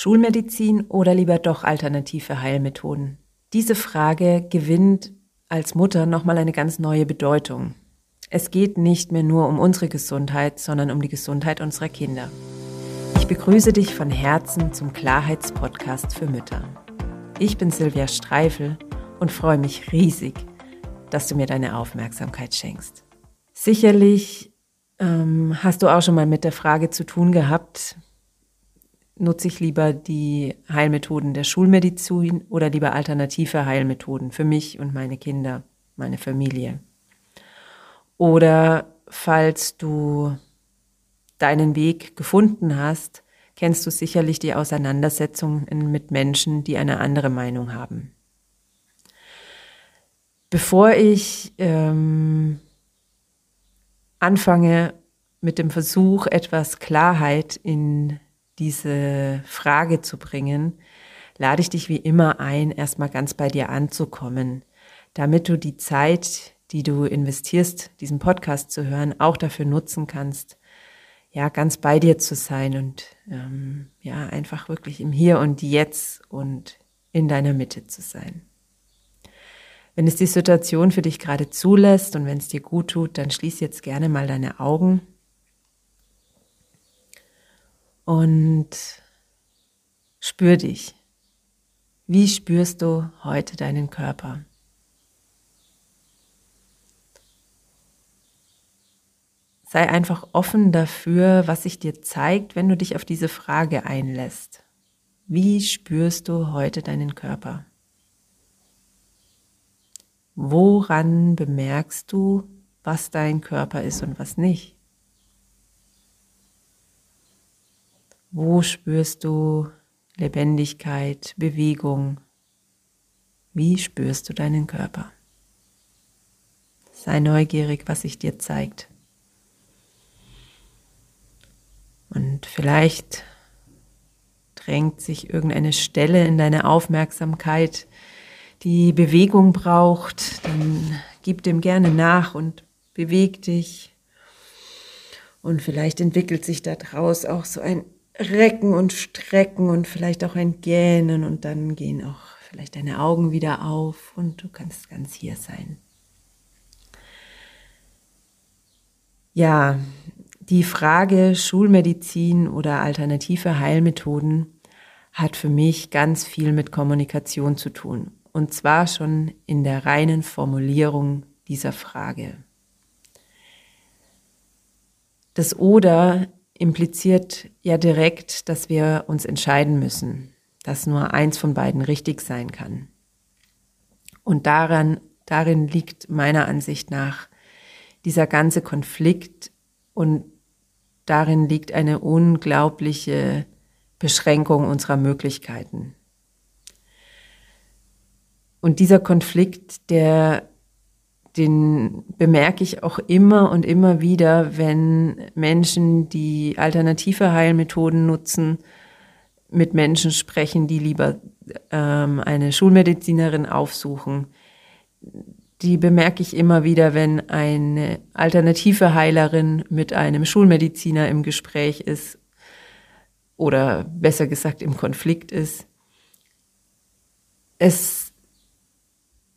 Schulmedizin oder lieber doch alternative Heilmethoden? Diese Frage gewinnt als Mutter nochmal eine ganz neue Bedeutung. Es geht nicht mehr nur um unsere Gesundheit, sondern um die Gesundheit unserer Kinder. Ich begrüße dich von Herzen zum Klarheitspodcast für Mütter. Ich bin Silvia Streifel und freue mich riesig, dass du mir deine Aufmerksamkeit schenkst. Sicherlich ähm, hast du auch schon mal mit der Frage zu tun gehabt, nutze ich lieber die Heilmethoden der Schulmedizin oder lieber alternative Heilmethoden für mich und meine Kinder, meine Familie. Oder falls du deinen Weg gefunden hast, kennst du sicherlich die Auseinandersetzungen mit Menschen, die eine andere Meinung haben. Bevor ich ähm, anfange mit dem Versuch, etwas Klarheit in diese Frage zu bringen, lade ich dich wie immer ein, erstmal ganz bei dir anzukommen, damit du die Zeit, die du investierst, diesen Podcast zu hören, auch dafür nutzen kannst, ja, ganz bei dir zu sein und ähm, ja, einfach wirklich im Hier und Jetzt und in deiner Mitte zu sein. Wenn es die Situation für dich gerade zulässt und wenn es dir gut tut, dann schließ jetzt gerne mal deine Augen und spür dich. Wie spürst du heute deinen Körper? Sei einfach offen dafür, was sich dir zeigt, wenn du dich auf diese Frage einlässt. Wie spürst du heute deinen Körper? Woran bemerkst du, was dein Körper ist und was nicht? Wo spürst du Lebendigkeit, Bewegung? Wie spürst du deinen Körper? Sei neugierig, was sich dir zeigt. Und vielleicht drängt sich irgendeine Stelle in deine Aufmerksamkeit, die Bewegung braucht, dann gib dem gerne nach und beweg dich. Und vielleicht entwickelt sich daraus auch so ein Recken und Strecken und vielleicht auch ein Gähnen und dann gehen auch vielleicht deine Augen wieder auf und du kannst ganz hier sein. Ja, die Frage Schulmedizin oder alternative Heilmethoden hat für mich ganz viel mit Kommunikation zu tun. Und zwar schon in der reinen Formulierung dieser Frage. Das Oder impliziert ja direkt, dass wir uns entscheiden müssen, dass nur eins von beiden richtig sein kann. Und daran, darin liegt meiner Ansicht nach dieser ganze Konflikt und darin liegt eine unglaubliche Beschränkung unserer Möglichkeiten. Und dieser Konflikt, der den bemerke ich auch immer und immer wieder, wenn Menschen, die alternative Heilmethoden nutzen, mit Menschen sprechen, die lieber ähm, eine Schulmedizinerin aufsuchen. Die bemerke ich immer wieder, wenn eine alternative Heilerin mit einem Schulmediziner im Gespräch ist oder besser gesagt im Konflikt ist. Es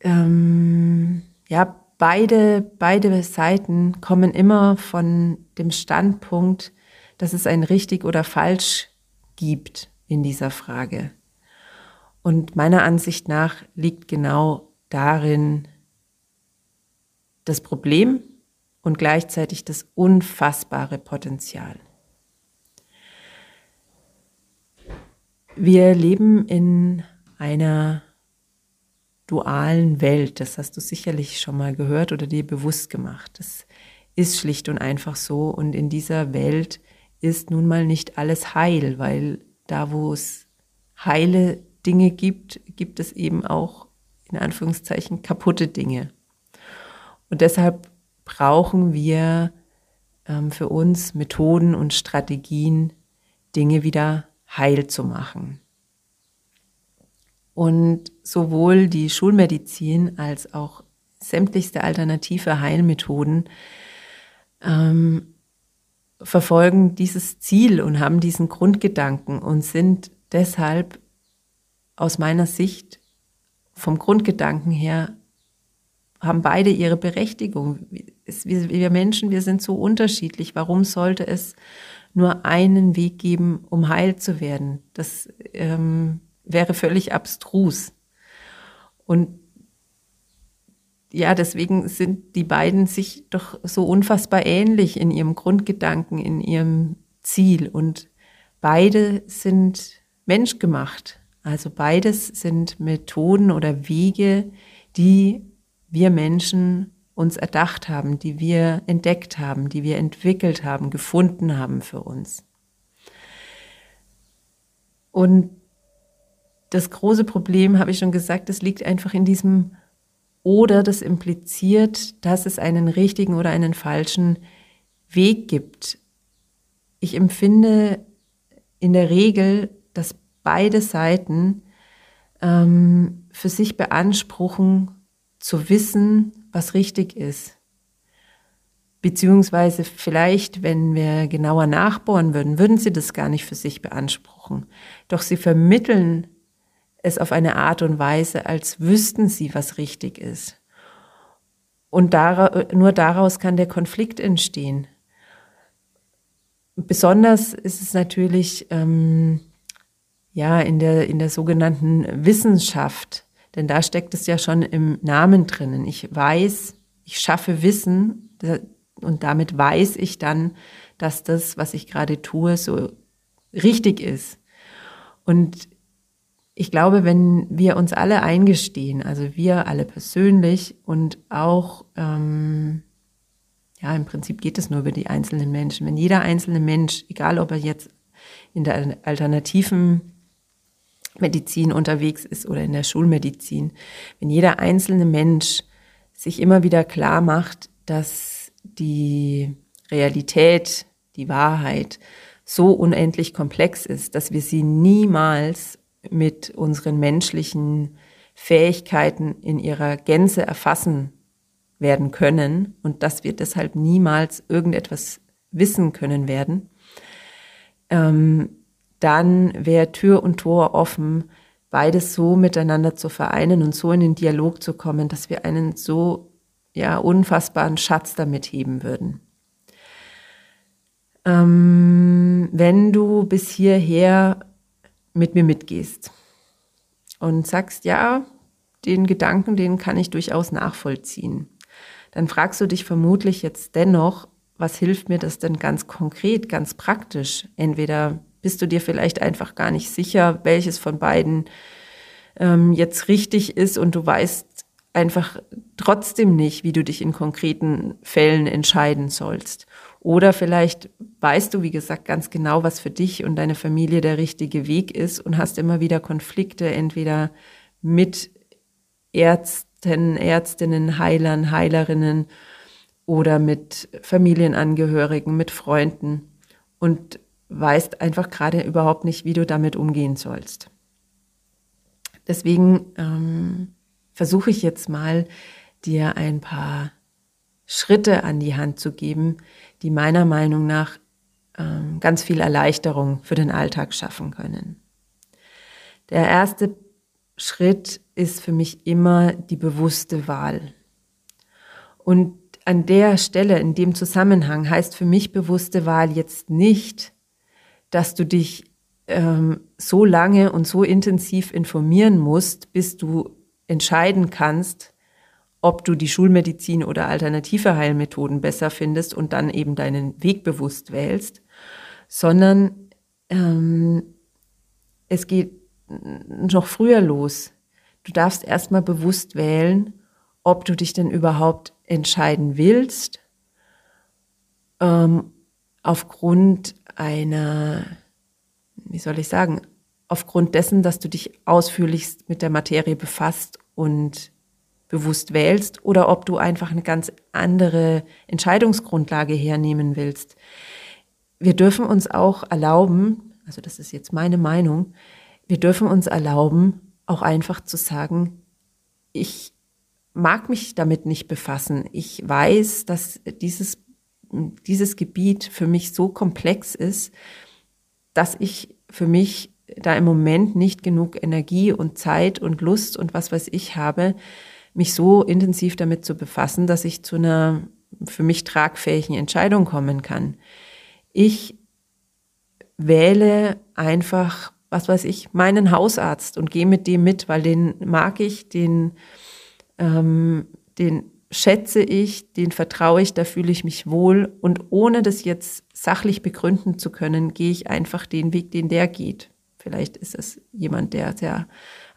ähm, ja beide, beide Seiten kommen immer von dem Standpunkt, dass es ein richtig oder falsch gibt in dieser Frage. Und meiner Ansicht nach liegt genau darin das Problem und gleichzeitig das unfassbare Potenzial. Wir leben in einer dualen Welt. Das hast du sicherlich schon mal gehört oder dir bewusst gemacht. Das ist schlicht und einfach so. Und in dieser Welt ist nun mal nicht alles heil, weil da, wo es heile Dinge gibt, gibt es eben auch in Anführungszeichen kaputte Dinge. Und deshalb brauchen wir ähm, für uns Methoden und Strategien, Dinge wieder heil zu machen. Und sowohl die Schulmedizin als auch sämtlichste alternative Heilmethoden ähm, verfolgen dieses Ziel und haben diesen Grundgedanken und sind deshalb aus meiner Sicht vom Grundgedanken her haben beide ihre Berechtigung. Wir Menschen, wir sind so unterschiedlich. Warum sollte es nur einen Weg geben, um heil zu werden? Das ähm, wäre völlig abstrus. Und ja, deswegen sind die beiden sich doch so unfassbar ähnlich in ihrem Grundgedanken, in ihrem Ziel. Und beide sind menschgemacht. Also beides sind Methoden oder Wege, die wir Menschen uns erdacht haben, die wir entdeckt haben, die wir entwickelt haben, gefunden haben für uns. Und das große Problem, habe ich schon gesagt, das liegt einfach in diesem oder das impliziert, dass es einen richtigen oder einen falschen Weg gibt. Ich empfinde in der Regel, dass beide Seiten ähm, für sich beanspruchen, zu wissen, was richtig ist. Beziehungsweise vielleicht, wenn wir genauer nachbohren würden, würden sie das gar nicht für sich beanspruchen. Doch sie vermitteln es auf eine Art und Weise, als wüssten sie, was richtig ist. Und nur daraus kann der Konflikt entstehen. Besonders ist es natürlich ähm, ja in der in der sogenannten Wissenschaft, denn da steckt es ja schon im Namen drinnen. Ich weiß, ich schaffe Wissen und damit weiß ich dann, dass das, was ich gerade tue, so richtig ist. Und ich glaube, wenn wir uns alle eingestehen, also wir alle persönlich und auch, ähm, ja, im Prinzip geht es nur über die einzelnen Menschen. Wenn jeder einzelne Mensch, egal ob er jetzt in der alternativen Medizin unterwegs ist oder in der Schulmedizin, wenn jeder einzelne Mensch sich immer wieder klar macht, dass die Realität, die Wahrheit so unendlich komplex ist, dass wir sie niemals mit unseren menschlichen Fähigkeiten in ihrer Gänze erfassen werden können und dass wir deshalb niemals irgendetwas wissen können werden, ähm, dann wäre Tür und Tor offen, beides so miteinander zu vereinen und so in den Dialog zu kommen, dass wir einen so ja unfassbaren Schatz damit heben würden. Ähm, wenn du bis hierher mit mir mitgehst und sagst, ja, den Gedanken, den kann ich durchaus nachvollziehen. Dann fragst du dich vermutlich jetzt dennoch, was hilft mir das denn ganz konkret, ganz praktisch? Entweder bist du dir vielleicht einfach gar nicht sicher, welches von beiden ähm, jetzt richtig ist und du weißt einfach trotzdem nicht, wie du dich in konkreten Fällen entscheiden sollst. Oder vielleicht weißt du, wie gesagt, ganz genau, was für dich und deine Familie der richtige Weg ist und hast immer wieder Konflikte, entweder mit Ärzten, Ärztinnen, Heilern, Heilerinnen oder mit Familienangehörigen, mit Freunden und weißt einfach gerade überhaupt nicht, wie du damit umgehen sollst. Deswegen ähm, versuche ich jetzt mal, dir ein paar Schritte an die Hand zu geben, die meiner Meinung nach ähm, ganz viel Erleichterung für den Alltag schaffen können. Der erste Schritt ist für mich immer die bewusste Wahl. Und an der Stelle, in dem Zusammenhang, heißt für mich bewusste Wahl jetzt nicht, dass du dich ähm, so lange und so intensiv informieren musst, bis du entscheiden kannst, ob du die Schulmedizin oder alternative Heilmethoden besser findest und dann eben deinen Weg bewusst wählst, sondern ähm, es geht noch früher los. Du darfst erstmal bewusst wählen, ob du dich denn überhaupt entscheiden willst, ähm, aufgrund einer, wie soll ich sagen, aufgrund dessen, dass du dich ausführlichst mit der Materie befasst und bewusst wählst oder ob du einfach eine ganz andere Entscheidungsgrundlage hernehmen willst. Wir dürfen uns auch erlauben, also das ist jetzt meine Meinung, wir dürfen uns erlauben, auch einfach zu sagen, ich mag mich damit nicht befassen. Ich weiß, dass dieses, dieses Gebiet für mich so komplex ist, dass ich für mich da im Moment nicht genug Energie und Zeit und Lust und was weiß ich habe, mich so intensiv damit zu befassen, dass ich zu einer für mich tragfähigen Entscheidung kommen kann. Ich wähle einfach, was weiß ich, meinen Hausarzt und gehe mit dem mit, weil den mag ich, den, ähm, den schätze ich, den vertraue ich, da fühle ich mich wohl. Und ohne das jetzt sachlich begründen zu können, gehe ich einfach den Weg, den der geht. Vielleicht ist es jemand, der sehr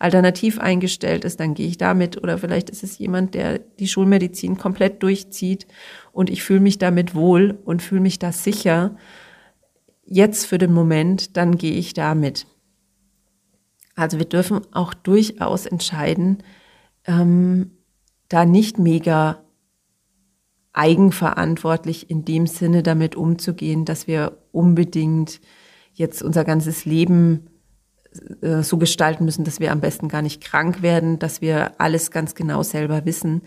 alternativ eingestellt ist, dann gehe ich damit. Oder vielleicht ist es jemand, der die Schulmedizin komplett durchzieht und ich fühle mich damit wohl und fühle mich da sicher. Jetzt für den Moment, dann gehe ich damit. Also wir dürfen auch durchaus entscheiden, ähm, da nicht mega eigenverantwortlich in dem Sinne damit umzugehen, dass wir unbedingt jetzt unser ganzes Leben äh, so gestalten müssen, dass wir am besten gar nicht krank werden, dass wir alles ganz genau selber wissen.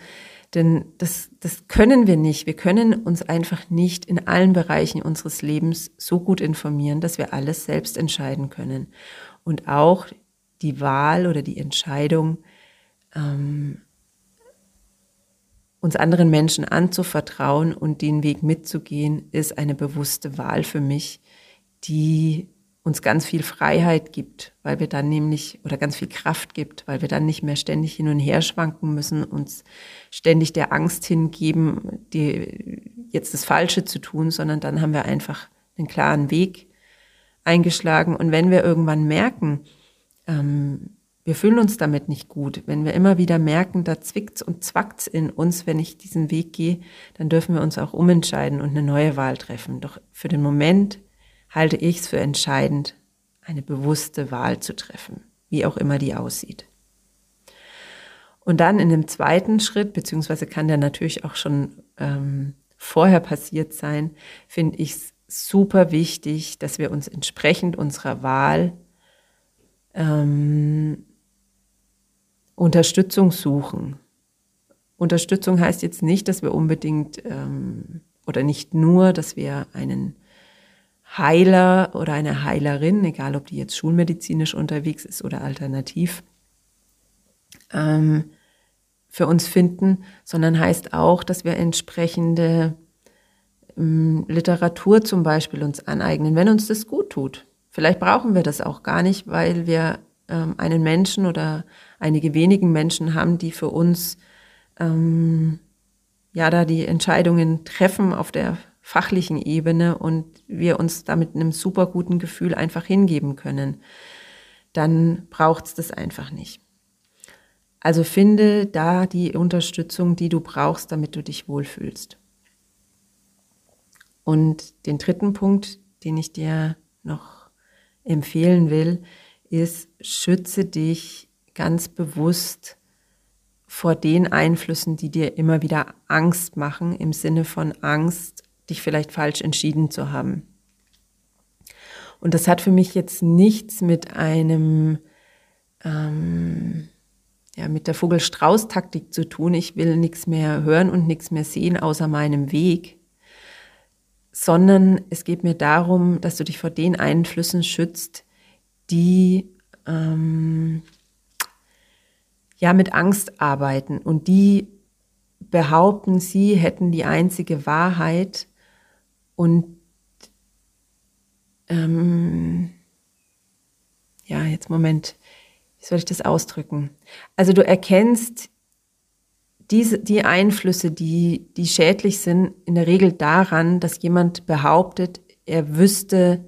Denn das, das können wir nicht. Wir können uns einfach nicht in allen Bereichen unseres Lebens so gut informieren, dass wir alles selbst entscheiden können. Und auch die Wahl oder die Entscheidung, ähm, uns anderen Menschen anzuvertrauen und den Weg mitzugehen, ist eine bewusste Wahl für mich, die uns ganz viel Freiheit gibt, weil wir dann nämlich, oder ganz viel Kraft gibt, weil wir dann nicht mehr ständig hin und her schwanken müssen, uns ständig der Angst hingeben, die, jetzt das Falsche zu tun, sondern dann haben wir einfach einen klaren Weg eingeschlagen. Und wenn wir irgendwann merken, ähm, wir fühlen uns damit nicht gut. Wenn wir immer wieder merken, da zwickt's und zwackt's in uns, wenn ich diesen Weg gehe, dann dürfen wir uns auch umentscheiden und eine neue Wahl treffen. Doch für den Moment halte ich es für entscheidend, eine bewusste Wahl zu treffen, wie auch immer die aussieht. Und dann in dem zweiten Schritt, beziehungsweise kann der natürlich auch schon ähm, vorher passiert sein, finde ich es super wichtig, dass wir uns entsprechend unserer Wahl ähm, Unterstützung suchen. Unterstützung heißt jetzt nicht, dass wir unbedingt ähm, oder nicht nur, dass wir einen Heiler oder eine Heilerin, egal ob die jetzt schulmedizinisch unterwegs ist oder alternativ, ähm, für uns finden, sondern heißt auch, dass wir entsprechende ähm, Literatur zum Beispiel uns aneignen, wenn uns das gut tut. Vielleicht brauchen wir das auch gar nicht, weil wir ähm, einen Menschen oder einige wenigen Menschen haben, die für uns ähm, ja da die Entscheidungen treffen auf der fachlichen Ebene und wir uns damit einem super guten Gefühl einfach hingeben können, dann braucht es das einfach nicht. Also finde da die Unterstützung, die du brauchst, damit du dich wohlfühlst. Und den dritten Punkt, den ich dir noch empfehlen will, ist, schütze dich ganz bewusst vor den Einflüssen, die dir immer wieder Angst machen, im Sinne von Angst, dich vielleicht falsch entschieden zu haben. Und das hat für mich jetzt nichts mit einem, ähm, ja, mit der Vogel-Strauß-Taktik zu tun. Ich will nichts mehr hören und nichts mehr sehen außer meinem Weg, sondern es geht mir darum, dass du dich vor den Einflüssen schützt, die ähm, ja mit Angst arbeiten und die behaupten, sie hätten die einzige Wahrheit und ähm, ja, jetzt Moment, wie soll ich das ausdrücken? Also du erkennst diese, die Einflüsse, die, die schädlich sind, in der Regel daran, dass jemand behauptet, er wüsste,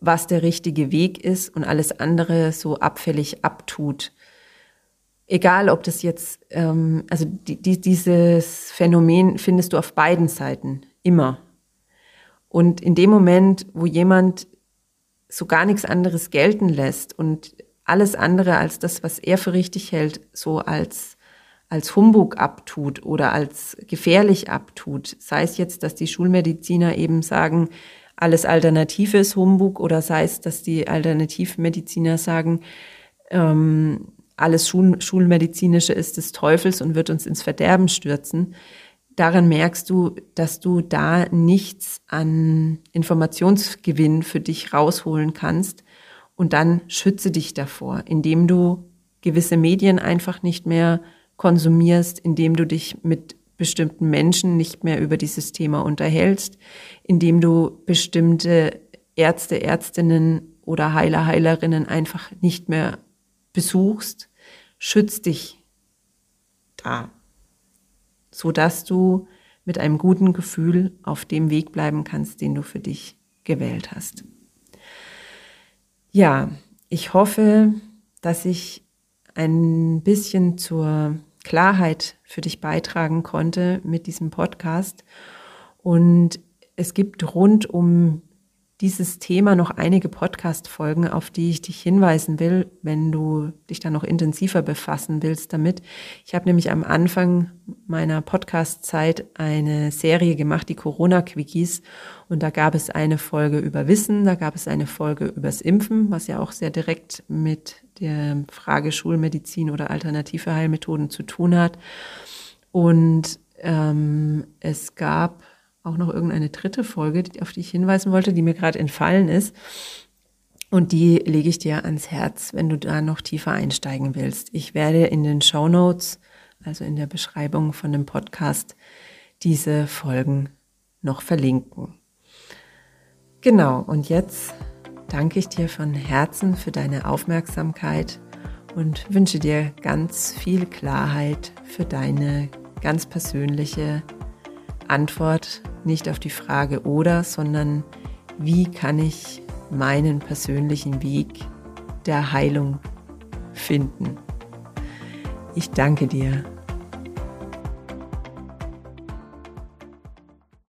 was der richtige Weg ist und alles andere so abfällig abtut. Egal, ob das jetzt, ähm, also die, die, dieses Phänomen findest du auf beiden Seiten immer. Und in dem Moment, wo jemand so gar nichts anderes gelten lässt und alles andere als das, was er für richtig hält, so als als Humbug abtut oder als gefährlich abtut, sei es jetzt, dass die Schulmediziner eben sagen, alles Alternative ist Humbug oder sei es, dass die Alternativmediziner sagen, ähm, alles Schul Schulmedizinische ist des Teufels und wird uns ins Verderben stürzen. Daran merkst du, dass du da nichts an Informationsgewinn für dich rausholen kannst. Und dann schütze dich davor, indem du gewisse Medien einfach nicht mehr konsumierst, indem du dich mit bestimmten Menschen nicht mehr über dieses Thema unterhältst, indem du bestimmte Ärzte, Ärztinnen oder Heiler, Heilerinnen einfach nicht mehr besuchst, schütz dich da, so dass du mit einem guten Gefühl auf dem Weg bleiben kannst, den du für dich gewählt hast. Ja, ich hoffe, dass ich ein bisschen zur Klarheit für dich beitragen konnte mit diesem Podcast. Und es gibt rund um dieses Thema noch einige Podcast-Folgen, auf die ich dich hinweisen will, wenn du dich da noch intensiver befassen willst damit. Ich habe nämlich am Anfang meiner Podcast-Zeit eine Serie gemacht, die Corona-Quickies. Und da gab es eine Folge über Wissen, da gab es eine Folge übers Impfen, was ja auch sehr direkt mit der Frage Schulmedizin oder alternative Heilmethoden zu tun hat. Und ähm, es gab auch noch irgendeine dritte Folge, auf die ich hinweisen wollte, die mir gerade entfallen ist. Und die lege ich dir ans Herz, wenn du da noch tiefer einsteigen willst. Ich werde in den Show Notes, also in der Beschreibung von dem Podcast, diese Folgen noch verlinken. Genau, und jetzt danke ich dir von Herzen für deine Aufmerksamkeit und wünsche dir ganz viel Klarheit für deine ganz persönliche Antwort nicht auf die Frage oder, sondern wie kann ich meinen persönlichen Weg der Heilung finden. Ich danke dir